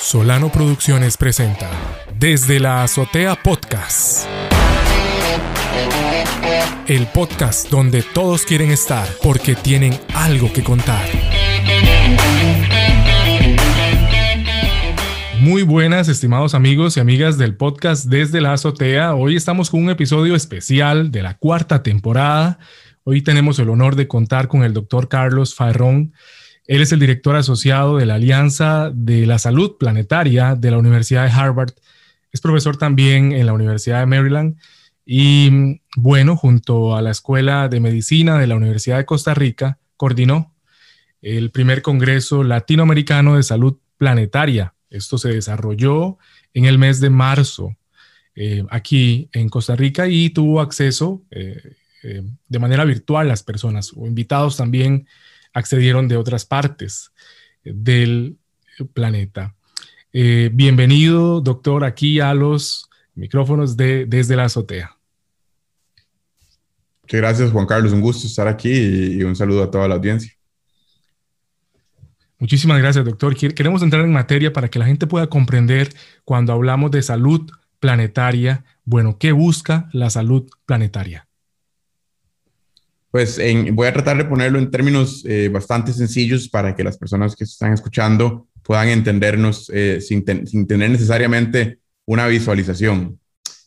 Solano Producciones presenta Desde la Azotea Podcast. El podcast donde todos quieren estar porque tienen algo que contar. Muy buenas, estimados amigos y amigas del podcast Desde la Azotea. Hoy estamos con un episodio especial de la cuarta temporada. Hoy tenemos el honor de contar con el doctor Carlos Farrón él es el director asociado de la Alianza de la Salud Planetaria de la Universidad de Harvard. Es profesor también en la Universidad de Maryland y, bueno, junto a la Escuela de Medicina de la Universidad de Costa Rica, coordinó el primer Congreso Latinoamericano de Salud Planetaria. Esto se desarrolló en el mes de marzo eh, aquí en Costa Rica y tuvo acceso eh, eh, de manera virtual las personas o invitados también accedieron de otras partes del planeta. Eh, bienvenido, doctor, aquí a los micrófonos de Desde la Azotea. Muchas gracias, Juan Carlos. Un gusto estar aquí y un saludo a toda la audiencia. Muchísimas gracias, doctor. Queremos entrar en materia para que la gente pueda comprender cuando hablamos de salud planetaria. Bueno, ¿qué busca la salud planetaria? Pues voy a tratar de ponerlo en términos eh, bastante sencillos para que las personas que están escuchando puedan entendernos eh, sin, tener necesariamente una visualización.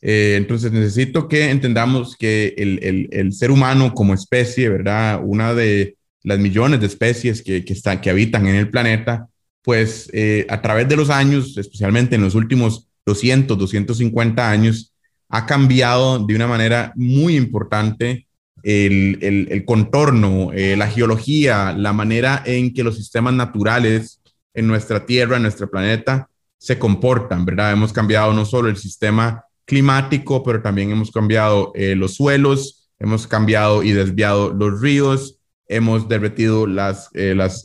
Eh, entonces necesito que entendamos que el, ser humano como especie, ¿verdad? Una de las millones de especies que, que, que habitan en el planeta, pues a través de los años, especialmente en los últimos 200, 250 años, ha cambiado de una manera muy importante el, contorno, eh, la geología, la manera en que los sistemas naturales en nuestra Tierra, en nuestro planeta, se comportan, ¿verdad? Hemos cambiado no solo el sistema climático, pero también hemos cambiado eh, los suelos, hemos cambiado y desviado los ríos, hemos derretido las, eh, las,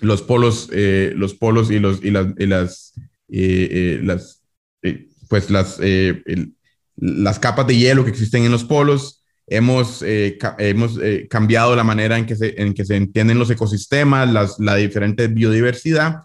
los polos, los polos y, los, y las, las pues las, las capas de hielo que existen en los polos, hemos, eh, hemos eh, cambiado la manera en que, se, en que se entienden los ecosistemas, la diferente biodiversidad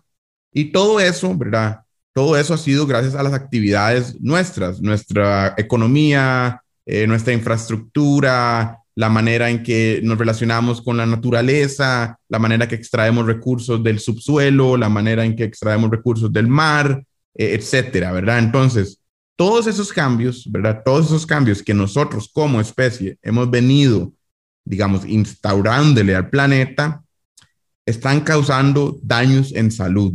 y todo eso, ¿verdad? Todo eso ha sido gracias a las actividades nuestras, nuestra economía, eh, nuestra infraestructura, la manera en que nos relacionamos con la naturaleza, la manera que extraemos recursos del subsuelo, la manera en que extraemos recursos del mar, etcétera, ¿verdad? Entonces, todos esos cambios, ¿verdad? Todos esos cambios que nosotros como especie hemos venido, digamos, instaurándole al planeta, están causando daños en salud,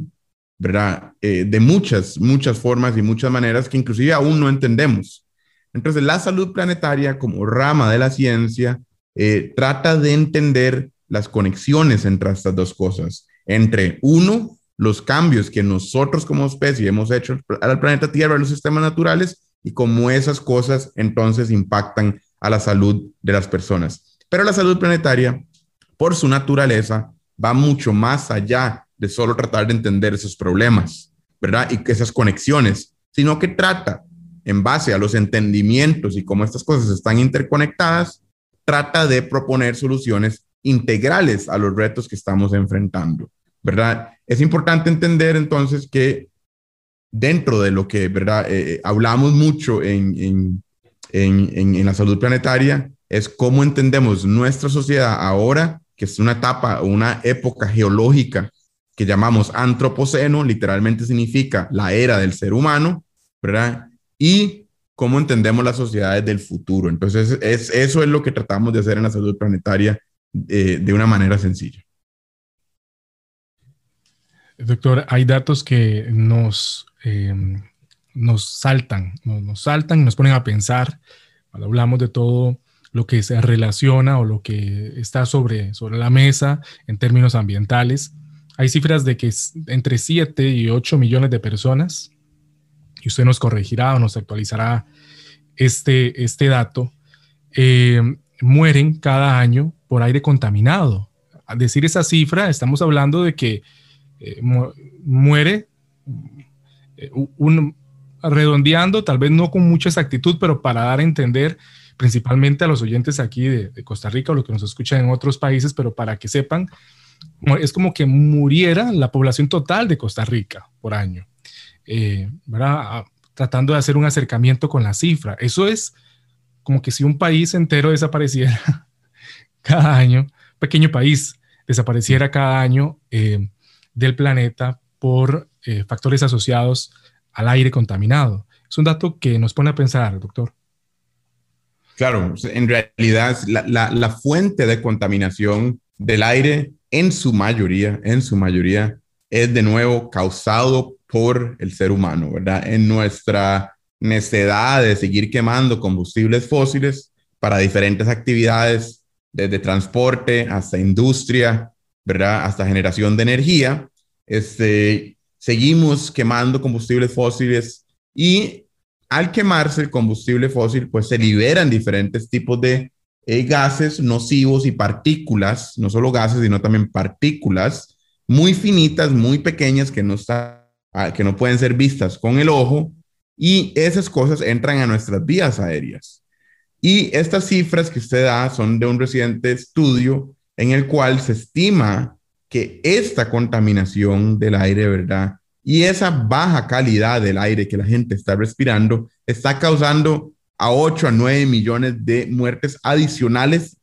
¿verdad? Eh, de muchas, muchas formas y muchas maneras que inclusive aún no entendemos. Entonces, la salud planetaria como rama de la ciencia eh, trata de entender las conexiones entre estas dos cosas, entre uno, los cambios que nosotros como especie hemos hecho al planeta Tierra, a los sistemas naturales, y cómo esas cosas entonces impactan a la salud de las personas. Pero la salud planetaria, por su naturaleza, va mucho más allá de solo tratar de entender esos problemas, ¿verdad? Y esas conexiones, sino que trata, en base a los entendimientos y cómo estas cosas están interconectadas, trata de proponer soluciones integrales a los retos que estamos enfrentando. ¿verdad? Es importante entender entonces que dentro de lo que. Eh, eh, hablamos mucho en, en, en, la salud planetaria, es cómo entendemos nuestra sociedad ahora, que es una etapa, una época geológica que llamamos antropoceno, literalmente significa la era del ser humano, ¿verdad? Y cómo entendemos las sociedades del futuro. Entonces, es, eso es lo que tratamos de hacer en la salud planetaria eh, de una manera sencilla. Doctor, hay datos que nos, em, nos saltan, nos, saltan y nos ponen a pensar cuando hablamos de todo lo que se relaciona o lo que está sobre, sobre la mesa en términos ambientales. Hay cifras de que entre 7 y 8 millones de personas, y usted nos corregirá o nos actualizará este, este dato, em, mueren cada año por aire contaminado. Al decir esa cifra, estamos hablando de que eh, muere, eh, un, redondeando, tal vez no con mucha exactitud, pero para dar a entender principalmente a los oyentes aquí de, Costa Rica o los que nos escuchan en otros países, pero para que sepan, es como que muriera la población total de Costa Rica por año. eh, ¿verdad? tratando de hacer un acercamiento con la cifra. Eso es como que si un país entero desapareciera cada año, pequeño país desapareciera cada año eh, del planeta por eh, factores asociados al aire contaminado. Es un dato que nos pone a pensar, doctor. Claro, en realidad la, la fuente de contaminación del aire en su mayoría, en su mayoría, es de nuevo causado por el ser humano, ¿verdad? En nuestra necedad de seguir quemando combustibles fósiles para diferentes actividades, desde transporte hasta industria, ¿verdad? Hasta generación de energía. Este, seguimos quemando combustibles fósiles y al quemarse el combustible fósil, pues se liberan diferentes tipos de eh, gases nocivos y partículas, no solo gases, sino también partículas muy finitas, muy pequeñas que no, está, ah, que no pueden ser vistas con el ojo y esas cosas entran a nuestras vías aéreas. Y estas cifras que usted da son de un reciente estudio en el cual se estima que esta contaminación del aire, ¿verdad? Y esa baja calidad del aire que la gente está respirando está causando a 8 a 9 millones de muertes adicionales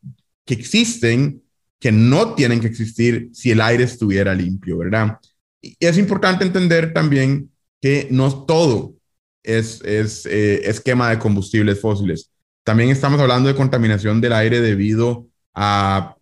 que existen, que no tienen que existir si el aire estuviera limpio, ¿verdad? Y es importante entender también que no todo es, es eh, esquema de combustibles fósiles. También estamos hablando de contaminación del aire debido a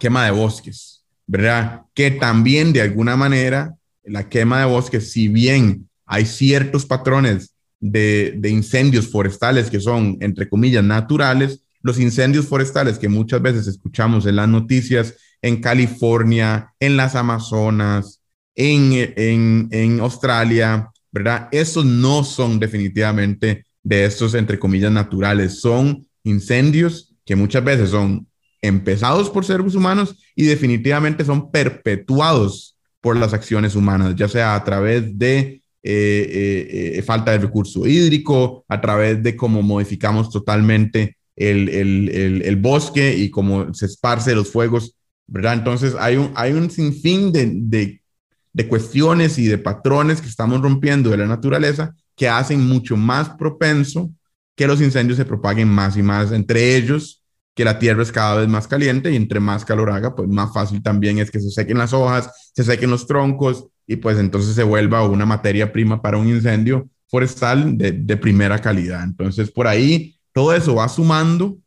quema de bosques, ¿verdad? Que también de alguna manera la quema de bosques, si bien hay ciertos patrones de, incendios forestales que son, entre comillas, naturales, los incendios forestales que muchas veces escuchamos en las noticias en California, en las Amazonas, en, en, en Australia, ¿verdad? Esos no son definitivamente de estos, entre comillas, naturales, son incendios que muchas veces son empezados por seres humanos y definitivamente son perpetuados por las acciones humanas, ya sea a través de eh, eh, eh, falta de recurso hídrico, a través de cómo modificamos totalmente el, el, el, bosque y cómo se esparce los fuegos, ¿verdad? Entonces hay un, hay un sinfín de, de, de cuestiones y de patrones que estamos rompiendo de la naturaleza que hacen mucho más propenso que los incendios se propaguen más y más, entre ellos que la tierra es cada vez más caliente y entre más calor haga, pues más fácil también es que se sequen las hojas, se sequen los troncos y pues entonces se vuelva una materia prima para un incendio forestal de, primera calidad. Entonces por ahí todo eso va sumando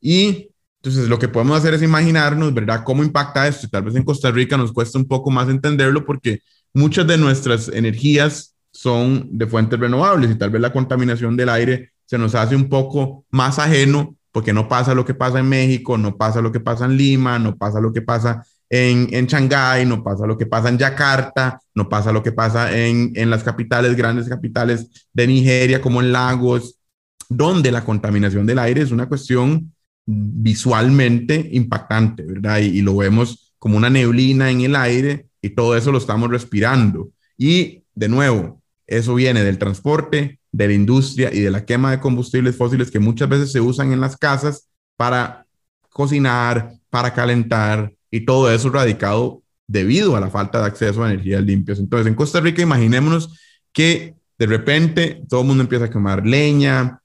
y entonces lo que podemos hacer es imaginarnos, ¿verdad? ¿Cómo impacta esto? Tal vez en Costa Rica nos cuesta un poco más entenderlo porque muchas de nuestras energías son de fuentes renovables y tal vez la contaminación del aire se nos hace un poco más ajeno porque no pasa lo que pasa en México, no pasa lo que pasa en Lima, no pasa lo que pasa en, en Shanghái, no pasa lo que pasa en Yakarta, no pasa lo que pasa en, en las capitales, grandes capitales de Nigeria, como en Lagos, donde la contaminación del aire es una cuestión visualmente impactante, ¿verdad? Y, y, lo vemos como una neblina en el aire y todo eso lo estamos respirando. Y de nuevo, eso viene del transporte, de la industria y de la quema de combustibles fósiles que muchas veces se usan en las casas para cocinar, para calentar, y todo eso radicado debido a la falta de acceso a energías limpias. Entonces, en Costa Rica, imaginémonos que de repente todo el mundo empieza a quemar leña,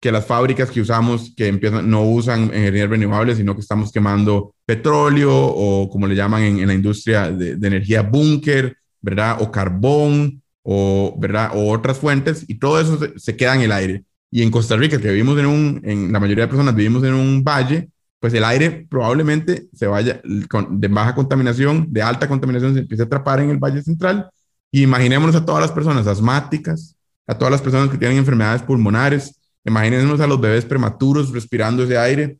que las fábricas que usamos que empiezan no usan energías renovables, sino que estamos quemando petróleo o como le llaman en, la industria de, energía búnker, ¿verdad? O carbón o, ¿verdad? O otras fuentes y todo eso se, se, queda en el aire. Y en Costa Rica, que vivimos en un, en la mayoría de personas vivimos en un valle, pues el aire probablemente se vaya de baja contaminación, de alta contaminación, se empiece a atrapar en el Valle Central. Y imaginémonos a todas las personas asmáticas, a todas las personas que tienen enfermedades pulmonares, imaginémonos a los bebés prematuros respirando ese aire.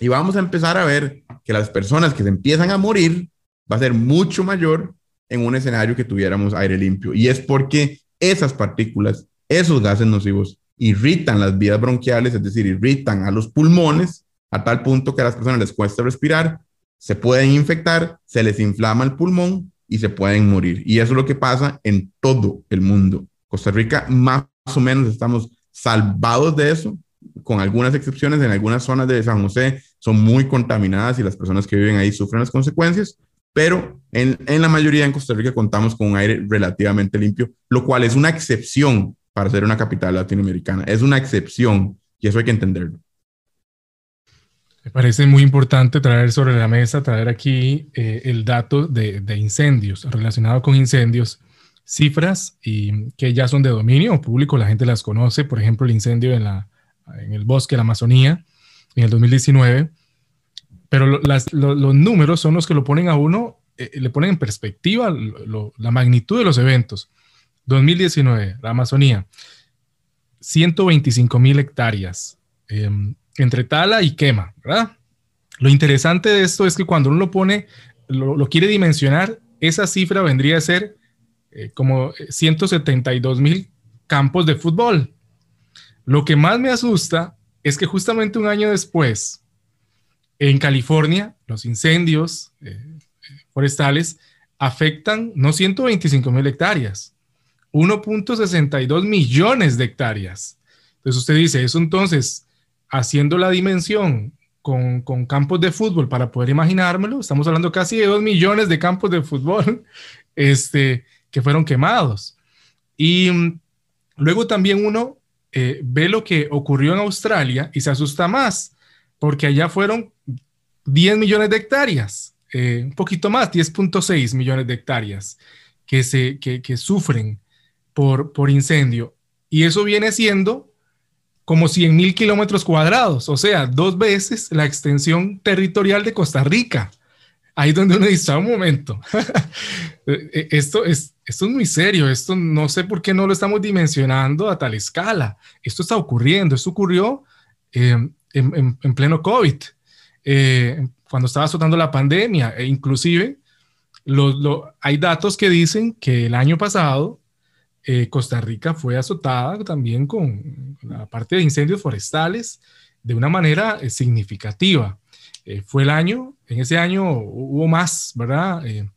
Y vamos a empezar a ver que las personas que se empiezan a morir va a ser mucho mayor en un escenario que tuviéramos aire limpio. Y es porque esas partículas, esos gases nocivos, irritan las vías bronquiales, es decir, irritan a los pulmones a tal punto que a las personas les cuesta respirar, se pueden infectar, se les inflama el pulmón y se pueden morir. Y eso es lo que pasa en todo el mundo. Costa Rica más o menos estamos salvados de eso, con algunas excepciones. En algunas zonas de San José son muy contaminadas y las personas que viven ahí sufren las consecuencias, pero en, en, la mayoría en Costa Rica contamos con un aire relativamente limpio, lo cual es una excepción para ser una capital latinoamericana. Es una excepción y eso hay que entenderlo. Me parece muy importante traer sobre la mesa, traer aquí eh, el dato de, de, incendios, relacionado con incendios, cifras y que ya son de dominio público, la gente las conoce, por ejemplo, el incendio en, la, en el bosque de la Amazonía en el 2019, pero los números son los que lo ponen a uno, eh, le ponen en perspectiva la magnitud de los eventos. 2019, la Amazonía, 125 mil hectáreas em, entre tala y quema, ¿verdad? Lo interesante de esto es que cuando uno lo pone, lo, quiere dimensionar, esa cifra vendría a ser eh, como 172 mil campos de fútbol. Lo que más me asusta es que justamente un año después, en California, los incendios eh, forestales afectan no 125 mil hectáreas, 1.62 millones de hectáreas. Entonces usted dice, eso entonces, haciendo la dimensión con, con, campos de fútbol para poder imaginármelo, estamos hablando casi de 2 millones de campos de fútbol este, que fueron quemados. Y mm, luego también uno eh, ve lo que ocurrió en Australia y se asusta más, porque allá fueron 10 millones de hectáreas, eh, un poquito más, 10.6 millones de hectáreas que, se, que, que sufren por, por incendio. Y eso viene siendo como 100 mil kilómetros cuadrados, o sea, dos veces la extensión territorial de Costa Rica. Ahí donde uno dice, un momento, eh, esto, es, esto es muy serio, esto no sé por qué no lo estamos dimensionando a tal escala. Esto está ocurriendo, esto ocurrió eh, en, en, pleno COVID, eh, cuando estaba azotando la pandemia, e inclusive lo, hay datos que dicen que el año pasado Costa Rica fue azotada también con la parte de incendios forestales de una manera significativa. Eh, fue el año, en ese año hubo más, ¿verdad? Eh,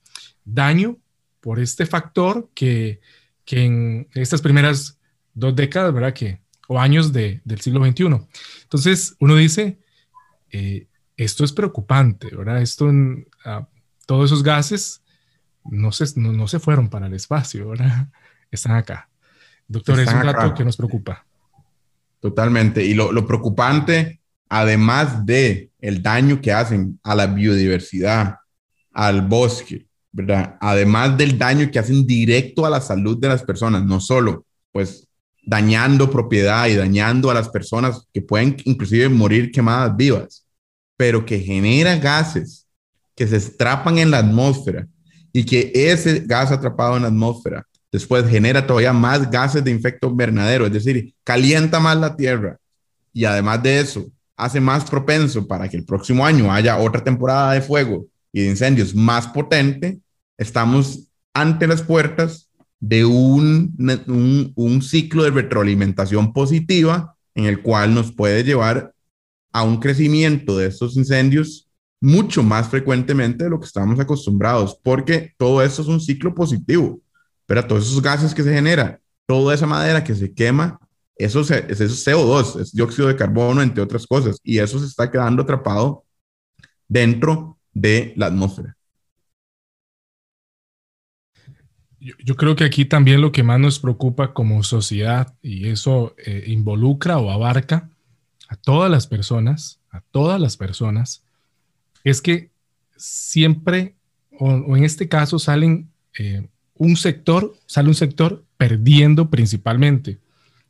daño por este factor que, que, en estas primeras dos décadas, ¿verdad? Que, o años de, del siglo XXI. Entonces, uno dice, eh, esto es preocupante, ¿verdad? Esto, ah, todos esos gases no se, no, se fueron para el espacio, ¿verdad? Están acá. Doctor, es un dato que nos preocupa. Totalmente. Y lo, lo preocupante además de el daño que hacen a la biodiversidad, al bosque, ¿verdad? Además del daño que hacen directo a la salud de las personas, no solo pues dañando propiedad y dañando a las personas que pueden inclusive morir quemadas vivas, pero que genera gases que se estrapan en la atmósfera y que ese gas atrapado en la atmósfera después genera todavía más gases de efecto invernadero, es decir, calienta más la tierra. Y además de eso, hace más propenso para que el próximo año haya otra temporada de fuego y de incendios más potente, estamos ante las puertas de un, un, ciclo de retroalimentación positiva en el cual nos puede llevar a un crecimiento de estos incendios mucho más frecuentemente de lo que estamos acostumbrados, porque todo eso es un ciclo positivo. Pero todos esos gases que se generan, toda esa madera que se quema, eso, es, CO2, es dióxido de carbono, entre otras cosas, y eso se está quedando atrapado dentro de la atmósfera. Yo, creo que aquí también lo que más nos preocupa como sociedad, y eso eh, involucra o abarca a todas las personas, a todas las personas, es que siempre, o, en este caso, salen eh, un sector, sale un sector perdiendo principalmente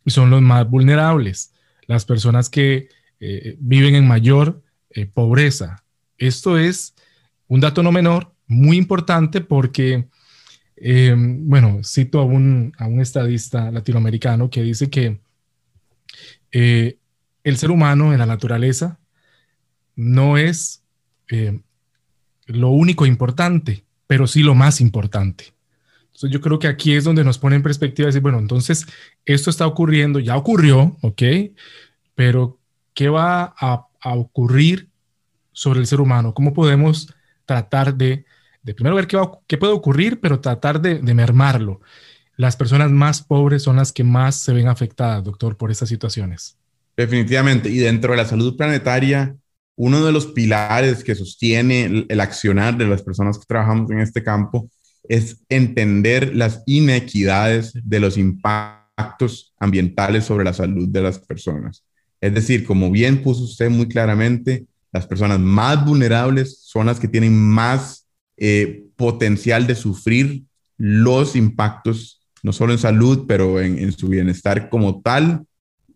y son los más vulnerables, las personas que eh, viven en mayor eh, pobreza. Esto es un dato no menor, muy importante porque, em, bueno, cito a un, estadista latinoamericano que dice que eh, el ser humano en la naturaleza no es lo único importante, pero sí lo más importante. Entonces yo creo que aquí es donde nos pone en perspectiva decir, bueno, entonces esto está ocurriendo, ya ocurrió, ¿ok? Pero ¿qué va a, ocurrir sobre el ser humano? ¿Cómo podemos tratar de, de primero ver qué, qué, puede ocurrir, pero tratar de, de mermarlo? Las personas más pobres son las que más se ven afectadas, doctor, por estas situaciones. Definitivamente. Y dentro de la salud planetaria, uno de los pilares que sostiene el, el, accionar de las personas que trabajamos en este campo es entender las inequidades de los impactos ambientales sobre la salud de las personas. Es decir, como bien puso usted muy claramente, las personas más vulnerables son las que tienen más eh, potencial de sufrir los impactos, no solo en salud, pero en, su bienestar como tal.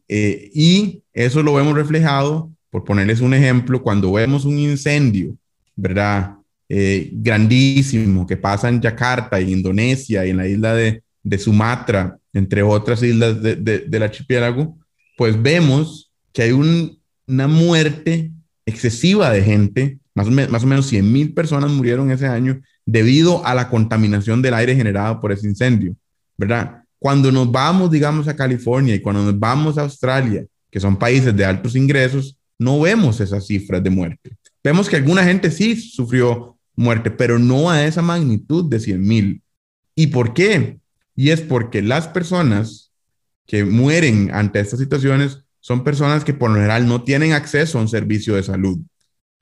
Eh, y eso lo vemos reflejado, por ponerles un ejemplo, cuando vemos un incendio, ¿verdad? Eh, grandísimo que pasa en Yakarta, en Indonesia y en la isla de, de Sumatra, entre otras islas de, de, del archipiélago, pues vemos que hay un, una muerte excesiva de gente, más o, más o menos 100 mil personas murieron ese año debido a la contaminación del aire generado por ese incendio, ¿verdad? Cuando nos vamos, digamos, a California y cuando nos vamos a Australia, que son países de altos ingresos, no vemos esas cifras de muerte. Vemos que alguna gente sí sufrió muerte, pero no a esa magnitud de 100 mil. ¿Y por qué? Y es porque las personas que mueren ante estas situaciones son personas que por lo general no tienen acceso a un servicio de salud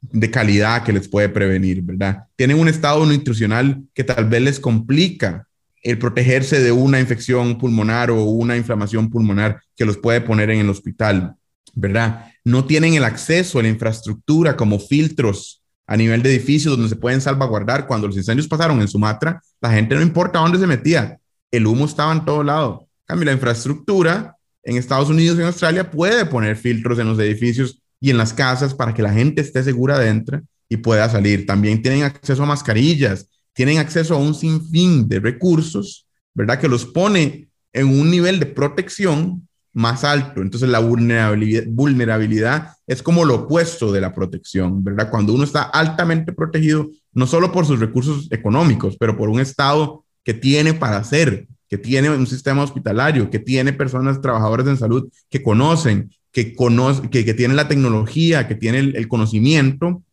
de calidad que les puede prevenir, ¿verdad? Tienen un estado nutricional que tal vez les complica el protegerse de una infección pulmonar o una inflamación pulmonar que los puede poner en el hospital, ¿verdad? No tienen el acceso a la infraestructura como filtros a nivel de edificios donde se pueden salvaguardar. Cuando los incendios pasaron en Sumatra, la gente no importa dónde se metía, el humo estaba en todo lado. cambio, la infraestructura en Estados Unidos y en Australia puede poner filtros en los edificios y en las casas para que la gente esté segura dentro y pueda salir. También tienen acceso a mascarillas, tienen acceso a un sinfín de recursos, ¿verdad? Que los pone en un nivel de protección más alto. Entonces la vulnerabilidad, vulnerabilidad es como lo opuesto de la protección, ¿verdad? Cuando uno está altamente protegido, no solo por sus recursos económicos, pero por un Estado que tiene para hacer, que tiene un sistema hospitalario, que tiene personas trabajadoras en salud que conocen, que, conoce, que, que tienen la tecnología, que tienen el, conocimiento,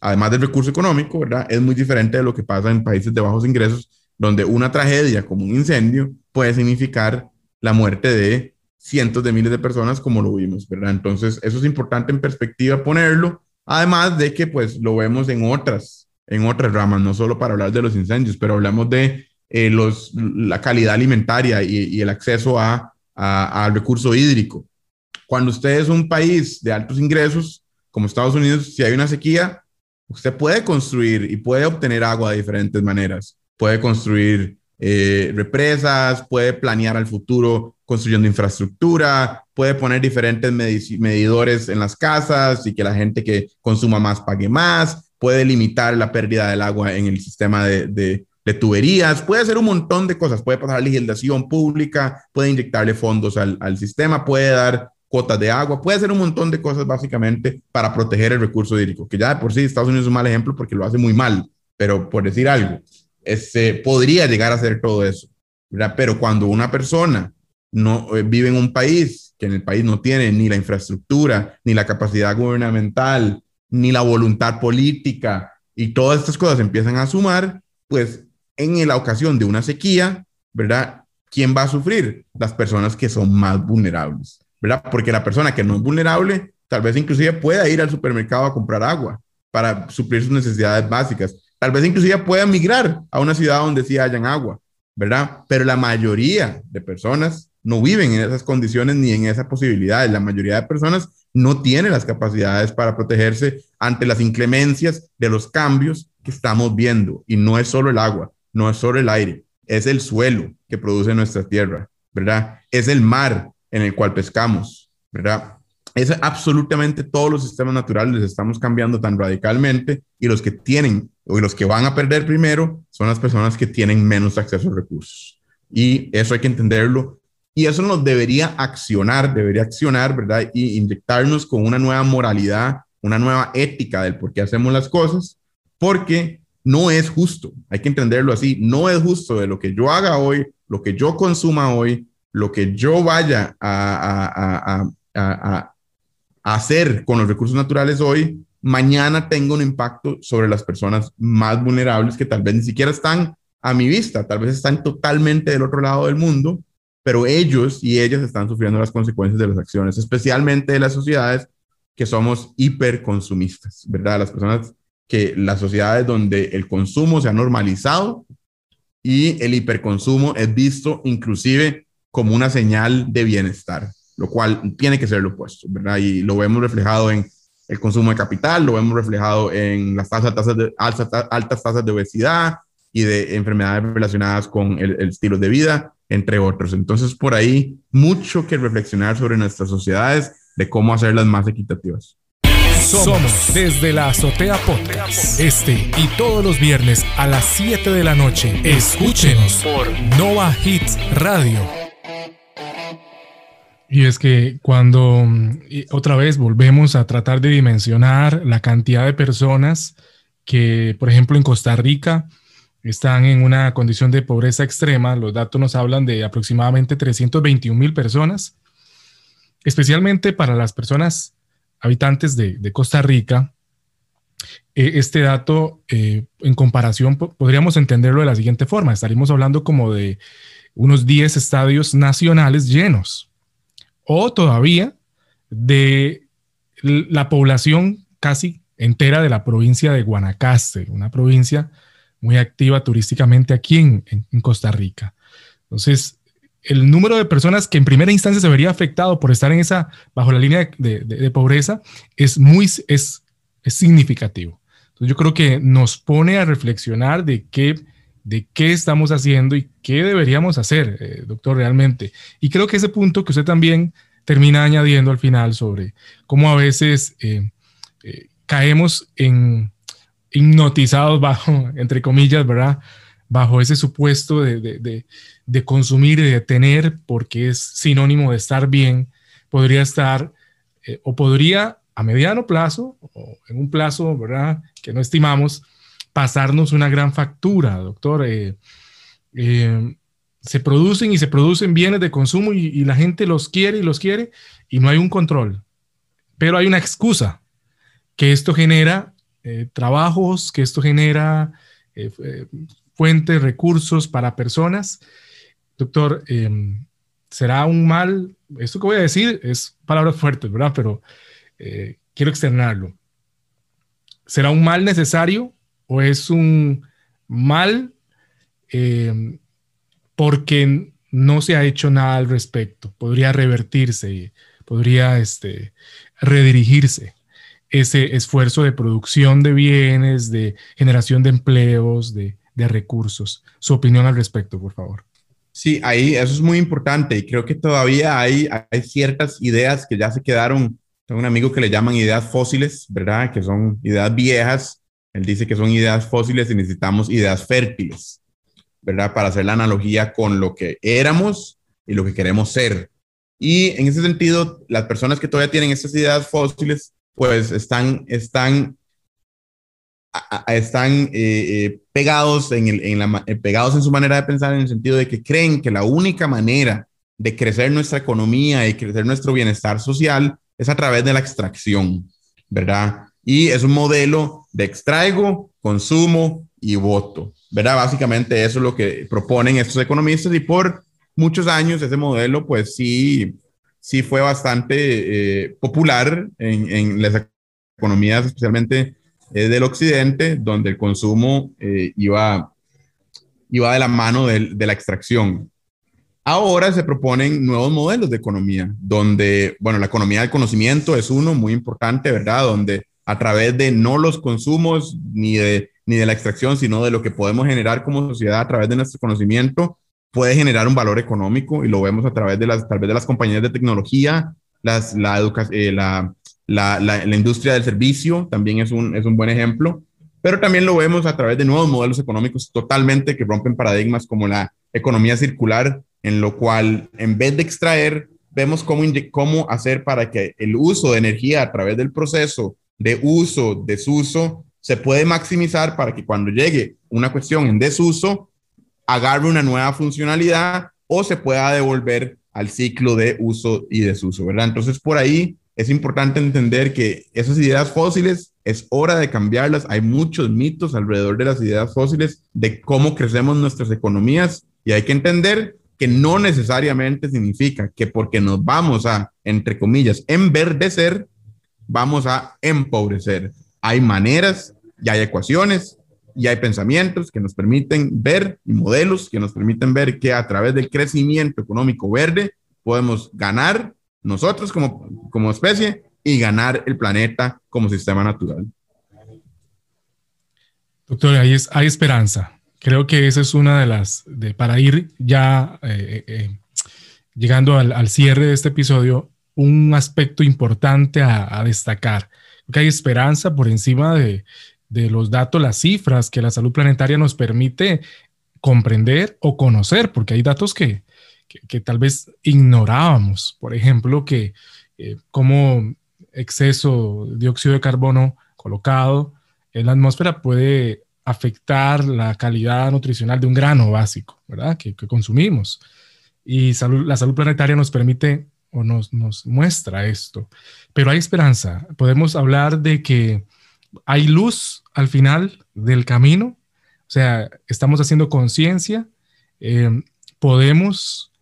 además del recurso económico, ¿verdad? Es muy diferente de lo que pasa en países de bajos ingresos, donde una tragedia como un incendio puede significar la muerte de cientos de miles de personas, como lo vimos, ¿verdad? Entonces, eso es importante en perspectiva ponerlo, además de que, pues, lo vemos en otras, en otras ramas, no solo para hablar de los incendios, pero hablamos de eh, los, la calidad alimentaria y, el acceso a, al recurso hídrico. Cuando usted es un país de altos ingresos, como Estados Unidos, si hay una sequía, usted puede construir y puede obtener agua de diferentes maneras. Puede construir eh, represas, puede planear al futuro construyendo infraestructura, puede poner diferentes medidores en las casas y que la gente que consuma más pague más, puede limitar la pérdida del agua en el sistema de, de, de tuberías, puede hacer un montón de cosas, puede pasar legislación pública, puede inyectarle fondos al, al, sistema, puede dar cuotas de agua, puede hacer un montón de cosas básicamente para proteger el recurso hídrico, que ya de por sí Estados Unidos es un mal ejemplo porque lo hace muy mal, pero por decir algo, este, podría llegar a hacer todo eso, ¿verdad? Pero cuando una persona no eh, vive en un país que en el país no tiene ni la infraestructura, ni la capacidad gubernamental, ni la voluntad política, y todas estas cosas empiezan a sumar, pues en la ocasión de una sequía, ¿verdad? ¿Quién va a sufrir? Las personas que son más vulnerables, ¿verdad? Porque la persona que no es vulnerable, tal vez inclusive pueda ir al supermercado a comprar agua para suplir sus necesidades básicas. Tal vez inclusive pueda migrar a una ciudad donde sí hayan agua, ¿verdad? Pero la mayoría de personas no viven en esas condiciones ni en esas posibilidades. La mayoría de personas no tiene las capacidades para protegerse ante las inclemencias de los cambios que estamos viendo. Y no es solo el agua, no es solo el aire, es el suelo que produce nuestra tierra, ¿verdad? Es el mar en el cual pescamos, ¿verdad? Es absolutamente todos los sistemas naturales estamos cambiando tan radicalmente y los que tienen o los que van a perder primero son las personas que tienen menos acceso a recursos. Y eso hay que entenderlo y eso nos debería accionar, debería accionar, ¿verdad? Y inyectarnos con una nueva moralidad, una nueva ética del por qué hacemos las cosas, porque no es justo, hay que entenderlo así, no es justo de lo que yo haga hoy, lo que yo consuma hoy, lo que yo vaya a, a, a, a hacer con los recursos naturales hoy, mañana tenga un impacto sobre las personas más vulnerables que tal vez ni siquiera están a mi vista, tal vez están totalmente del otro lado del mundo, pero ellos y ellas están sufriendo las consecuencias de las acciones, especialmente de las sociedades que somos hiperconsumistas, ¿verdad? Las personas que las sociedades donde el consumo se ha normalizado y el hiperconsumo es visto inclusive como una señal de bienestar, lo cual tiene que ser lo opuesto, ¿verdad? Y lo vemos reflejado en el consumo de capital, lo vemos reflejado en las tasas, tasas de, altas, altas tasas de obesidad y de enfermedades relacionadas con el, el estilo de vida, entre otros. Entonces, por ahí, mucho que reflexionar sobre nuestras sociedades, de cómo hacerlas más equitativas. Somos desde la Azotea Podcast. Este y todos los viernes a las 7 de la noche. Escúchenos por Nova Hits Radio. Y es que cuando otra vez volvemos a tratar de dimensionar la cantidad de personas que, por ejemplo, en Costa Rica están en una condición de pobreza extrema, los datos nos hablan de aproximadamente 321 mil personas, especialmente para las personas habitantes de, Costa Rica, eh, este dato, eh, en comparación, podríamos entenderlo de la siguiente forma. Estaríamos hablando como de unos 10 estadios nacionales llenos. O todavía de la población casi entera de la provincia de Guanacaste, una provincia muy activa turísticamente aquí en, Costa Rica. Entonces, el número de personas que en primera instancia se vería afectado por estar en esa, bajo la línea de, pobreza, es muy, es, significativo. Yo creo que nos pone a reflexionar de qué, de qué estamos haciendo y qué deberíamos hacer, eh, doctor, realmente. Y creo que ese punto que usted también termina añadiendo al final sobre cómo a veces eh, eh, caemos en hipnotizados bajo, entre comillas, ¿verdad? Bajo ese supuesto de, de consumir y de tener, porque es sinónimo de estar bien, podría estar o podría a mediano plazo o en un plazo, ¿verdad? Que no estimamos, pasarnos una gran factura, doctor. Eh, eh, se producen y se producen bienes de consumo y, la gente los quiere y los quiere y no hay un control. Pero hay una excusa, que esto genera trabajos, que esto genera fuentes, recursos para personas doctor, em, será un mal, esto que voy a decir es palabras fuertes, ¿verdad? Pero eh, quiero externarlo. ¿Será un mal necesario o es un mal em, porque no se ha hecho nada al respecto? Podría revertirse, podría este, redirigirse ese esfuerzo de producción de bienes, de generación de empleos, de recursos. Su opinión al respecto, por favor. Sí, ahí eso es muy importante y creo que todavía hay, hay ciertas ideas que ya se quedaron. Tengo un amigo que le llaman ideas fósiles, ¿verdad? Que son ideas viejas. Él dice que son ideas fósiles y necesitamos ideas fértiles, ¿verdad? Para hacer la analogía con lo que éramos y lo que queremos ser. Y en ese sentido, las personas que todavía tienen esas ideas fósiles, pues están, están están eh, eh, pegados, en el, en la, eh, pegados en su manera de pensar en el sentido de que creen que la única manera de crecer nuestra economía y crecer nuestro bienestar social es a través de la extracción, ¿verdad? Y es un modelo de extraigo, consumo y voto, ¿verdad? Básicamente eso es lo que proponen estos economistas y por muchos años ese modelo pues sí, sí fue bastante popular en, en las economías, especialmente es del occidente, donde el consumo eh, iba, iba de la mano de, de, la extracción. Ahora se proponen nuevos modelos de economía, donde, bueno, la economía del conocimiento es uno muy importante, ¿verdad? Donde a través de no los consumos ni de, ni de la extracción, sino de lo que podemos generar como sociedad a través de nuestro conocimiento, puede generar un valor económico y lo vemos a través de las, tal vez de las compañías de tecnología, las, la, eh, la, la, la, industria del servicio también es un, es un buen ejemplo, pero también lo vemos a través de nuevos modelos económicos totalmente que rompen paradigmas como la economía circular, en lo cual en vez de extraer, vemos cómo, cómo hacer para que el uso de energía a través del proceso de uso, desuso, se puede maximizar para que cuando llegue una cuestión en desuso, agarre una nueva funcionalidad o se pueda devolver al ciclo de uso y desuso, ¿verdad? Entonces, por ahí es importante entender que esas ideas fósiles es hora de cambiarlas. Hay muchos mitos alrededor de las ideas fósiles de cómo crecemos nuestras economías y hay que entender que no necesariamente significa que porque nos vamos a, entre comillas, enverdecer, vamos a empobrecer. Hay maneras y hay ecuaciones y hay pensamientos que nos permiten ver y modelos que nos permiten ver que a través del crecimiento económico verde podemos ganar nosotros como, como especie y ganar el planeta como sistema natural. Doctor, hay, hay esperanza. Creo que esa es una de las, de, para ir ya eh, eh, llegando al, al, cierre de este episodio, un aspecto importante a, destacar. Que hay esperanza por encima de, los datos, las cifras que la salud planetaria nos permite comprender o conocer, porque hay datos que, tal vez ignorábamos. Por ejemplo, que eh, como exceso de dióxido de carbono colocado en la atmósfera puede afectar la calidad nutricional de un grano básico, ¿verdad? Que, consumimos. Y la salud planetaria nos permite nos, nos muestra esto. Pero hay esperanza. Podemos hablar de que hay luz al final del camino, o sea, estamos haciendo conciencia, eh, podemos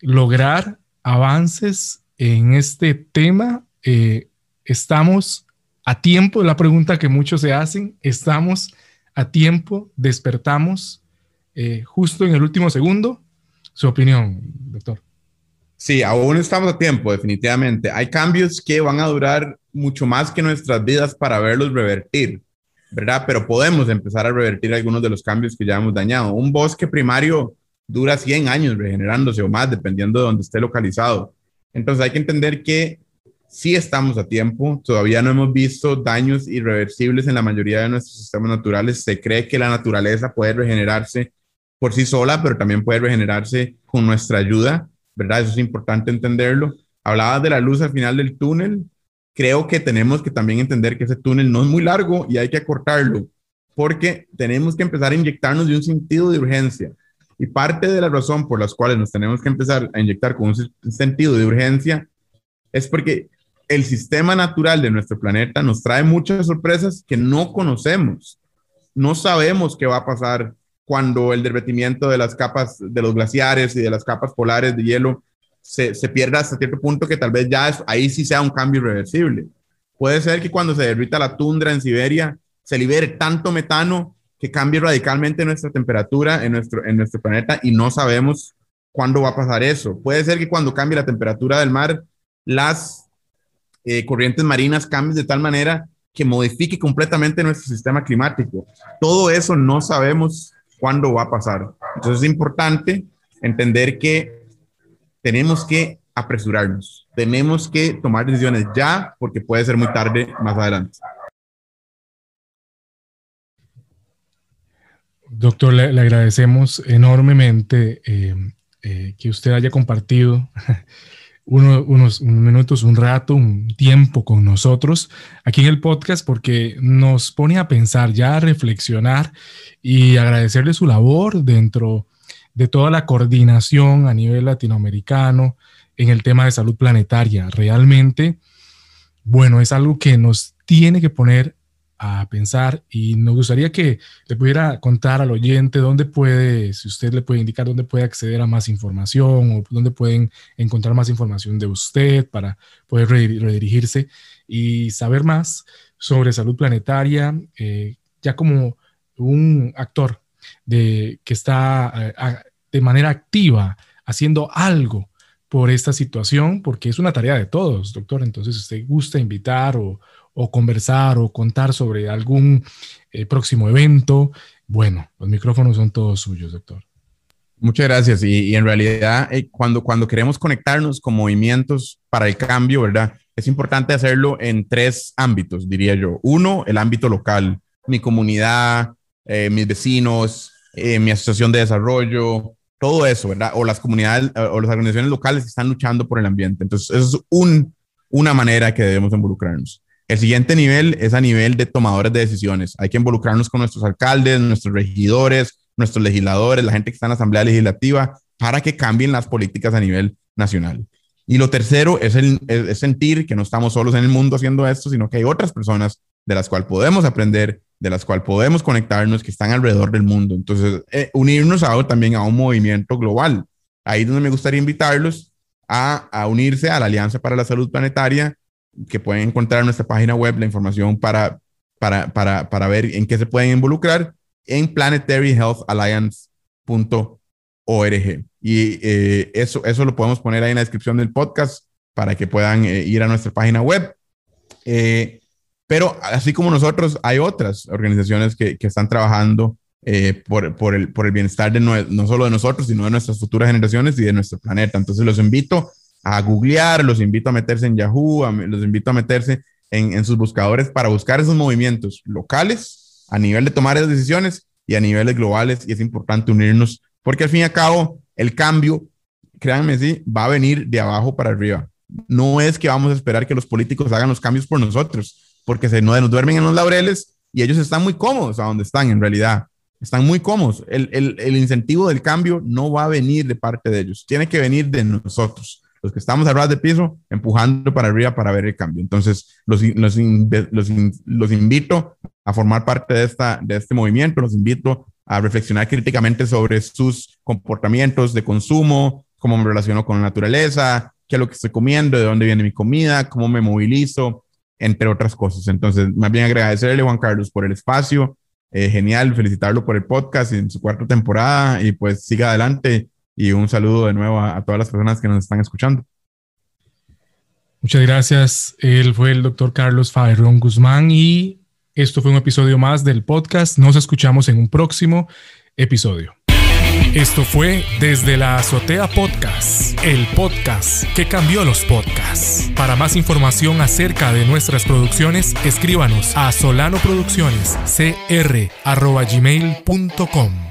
lograr avances en este tema, eh, estamos a tiempo, la pregunta que muchos se hacen, estamos a tiempo, despertamos eh, justo en el último segundo. Su opinión, doctor. Sí, aún estamos a tiempo, definitivamente. Hay cambios que van a durar mucho más que nuestras vidas para verlos revertir, ¿verdad? Pero podemos empezar a revertir algunos de los cambios que ya hemos dañado. Un bosque primario dura 100 años regenerándose o más, dependiendo de dónde esté localizado. Entonces hay que entender que sí estamos a tiempo, todavía no hemos visto daños irreversibles en la mayoría de nuestros sistemas naturales. Se cree que la naturaleza puede regenerarse por sí sola, pero también puede regenerarse con nuestra ayuda ¿verdad? Eso es importante entenderlo. Hablaba de la luz al final del túnel. Creo que tenemos que también entender que ese túnel no es muy largo y hay que acortarlo, porque tenemos que empezar a inyectarnos de un sentido de urgencia. Y parte de la razón por las cuales nos tenemos que empezar a inyectar con un sentido de urgencia es porque el sistema natural de nuestro planeta nos trae muchas sorpresas que no conocemos. No sabemos qué va a pasar cuando el derretimiento de las capas de los glaciares y de las capas polares de hielo se, se pierda hasta cierto punto que tal vez ya es, ahí sí sea un cambio irreversible. Puede ser que cuando se derrita la tundra en Siberia se libere tanto metano que cambie radicalmente nuestra temperatura en nuestro, en nuestro planeta y no sabemos cuándo va a pasar eso. Puede ser que cuando cambie la temperatura del mar, las eh, corrientes marinas cambien de tal manera que modifique completamente nuestro sistema climático. Todo eso no sabemos cuándo va a pasar. Entonces es importante entender que tenemos que apresurarnos, tenemos que tomar decisiones ya porque puede ser muy tarde más adelante. Doctor, le, agradecemos enormemente eh, eh, que usted haya compartido unos, minutos, un rato, un tiempo con nosotros aquí en el podcast porque nos pone a pensar, ya a reflexionar y agradecerle su labor dentro de toda la coordinación a nivel latinoamericano en el tema de salud planetaria. Realmente, bueno, es algo que nos tiene que poner a pensar y nos gustaría que le pudiera contar al oyente dónde puede, si usted le puede indicar dónde puede acceder a más información o dónde pueden encontrar más información de usted para poder redirigirse y saber más sobre salud planetaria, eh, ya como un actor de, que está eh, de manera activa haciendo algo por esta situación, porque es una tarea de todos, doctor. Entonces, si usted gusta invitar o, o conversar o contar sobre algún eh, próximo evento, bueno, los micrófonos son todos suyos, doctor. Muchas gracias. Y, en realidad, eh, cuando, cuando queremos conectarnos con movimientos para el cambio, ¿verdad? Es importante hacerlo en tres ámbitos, diría yo. Uno, el ámbito local, mi comunidad, eh, mis vecinos, mi asociación de desarrollo, todo eso, ¿verdad? O las comunidades o las organizaciones locales que están luchando por el ambiente. Entonces, eso es un, una manera que debemos involucrarnos. El siguiente nivel es a nivel de tomadores de decisiones. Hay que involucrarnos con nuestros alcaldes, nuestros regidores, nuestros legisladores, la gente que está en la Asamblea Legislativa, para que cambien las políticas a nivel nacional. Y lo tercero es, el, sentir que no estamos solos en el mundo haciendo esto, sino que hay otras personas de las cuales podemos aprender, de las cuales podemos conectarnos, que están alrededor del mundo. Entonces, eh, unirnos también a un movimiento global. Ahí es donde me gustaría invitarlos a unirse a la Alianza para la Salud Planetaria, que pueden encontrar en nuestra página web la información para, para, para, para ver en qué se pueden involucrar en planetaryhealthalliance.org. Y eh, eso, eso lo podemos poner ahí en la descripción del podcast para que puedan eh, ir a nuestra página web. Eh, pero así como nosotros, hay otras organizaciones que, que están trabajando por, por, el, por el bienestar de no, no, solo de nosotros, sino de nuestras futuras generaciones y de nuestro planeta. Entonces los invito a googlear, los invito a meterse en Yahoo, los invito a meterse en, en, sus buscadores para buscar esos movimientos locales a nivel de tomar esas decisiones y a niveles globales. Y es importante unirnos porque al fin y al cabo el cambio, créanme, sí, va a venir de abajo para arriba. No es que vamos a esperar que los políticos hagan los cambios por nosotros, porque se nos duermen en los laureles y ellos están muy cómodos a donde están en realidad. Están muy cómodos. El, el, el incentivo del cambio no va a venir de parte de ellos, tiene que venir de nosotros los que estamos a de piso, empujando para arriba para ver el cambio. Entonces, los, los, los, los, invito a formar parte de, esta, de este movimiento, los invito a reflexionar críticamente sobre sus comportamientos de consumo, cómo me relaciono con la naturaleza, qué es lo que estoy comiendo, de dónde viene mi comida, cómo me movilizo, entre otras cosas. Entonces, más bien agradecerle, Juan Carlos, por el espacio. Eh, genial, felicitarlo por el podcast en su cuarta temporada y pues siga adelante y un saludo de nuevo a, todas las personas que nos están escuchando. Muchas gracias. Él fue el doctor Carlos Faerrón Guzmán y esto fue un episodio más del podcast. Nos escuchamos en un próximo episodio. Esto fue Desde la Azotea Podcast, el podcast que cambió los podcasts. Para más información acerca de nuestras producciones, escríbanos a solanoproduccionescr.gmail.com.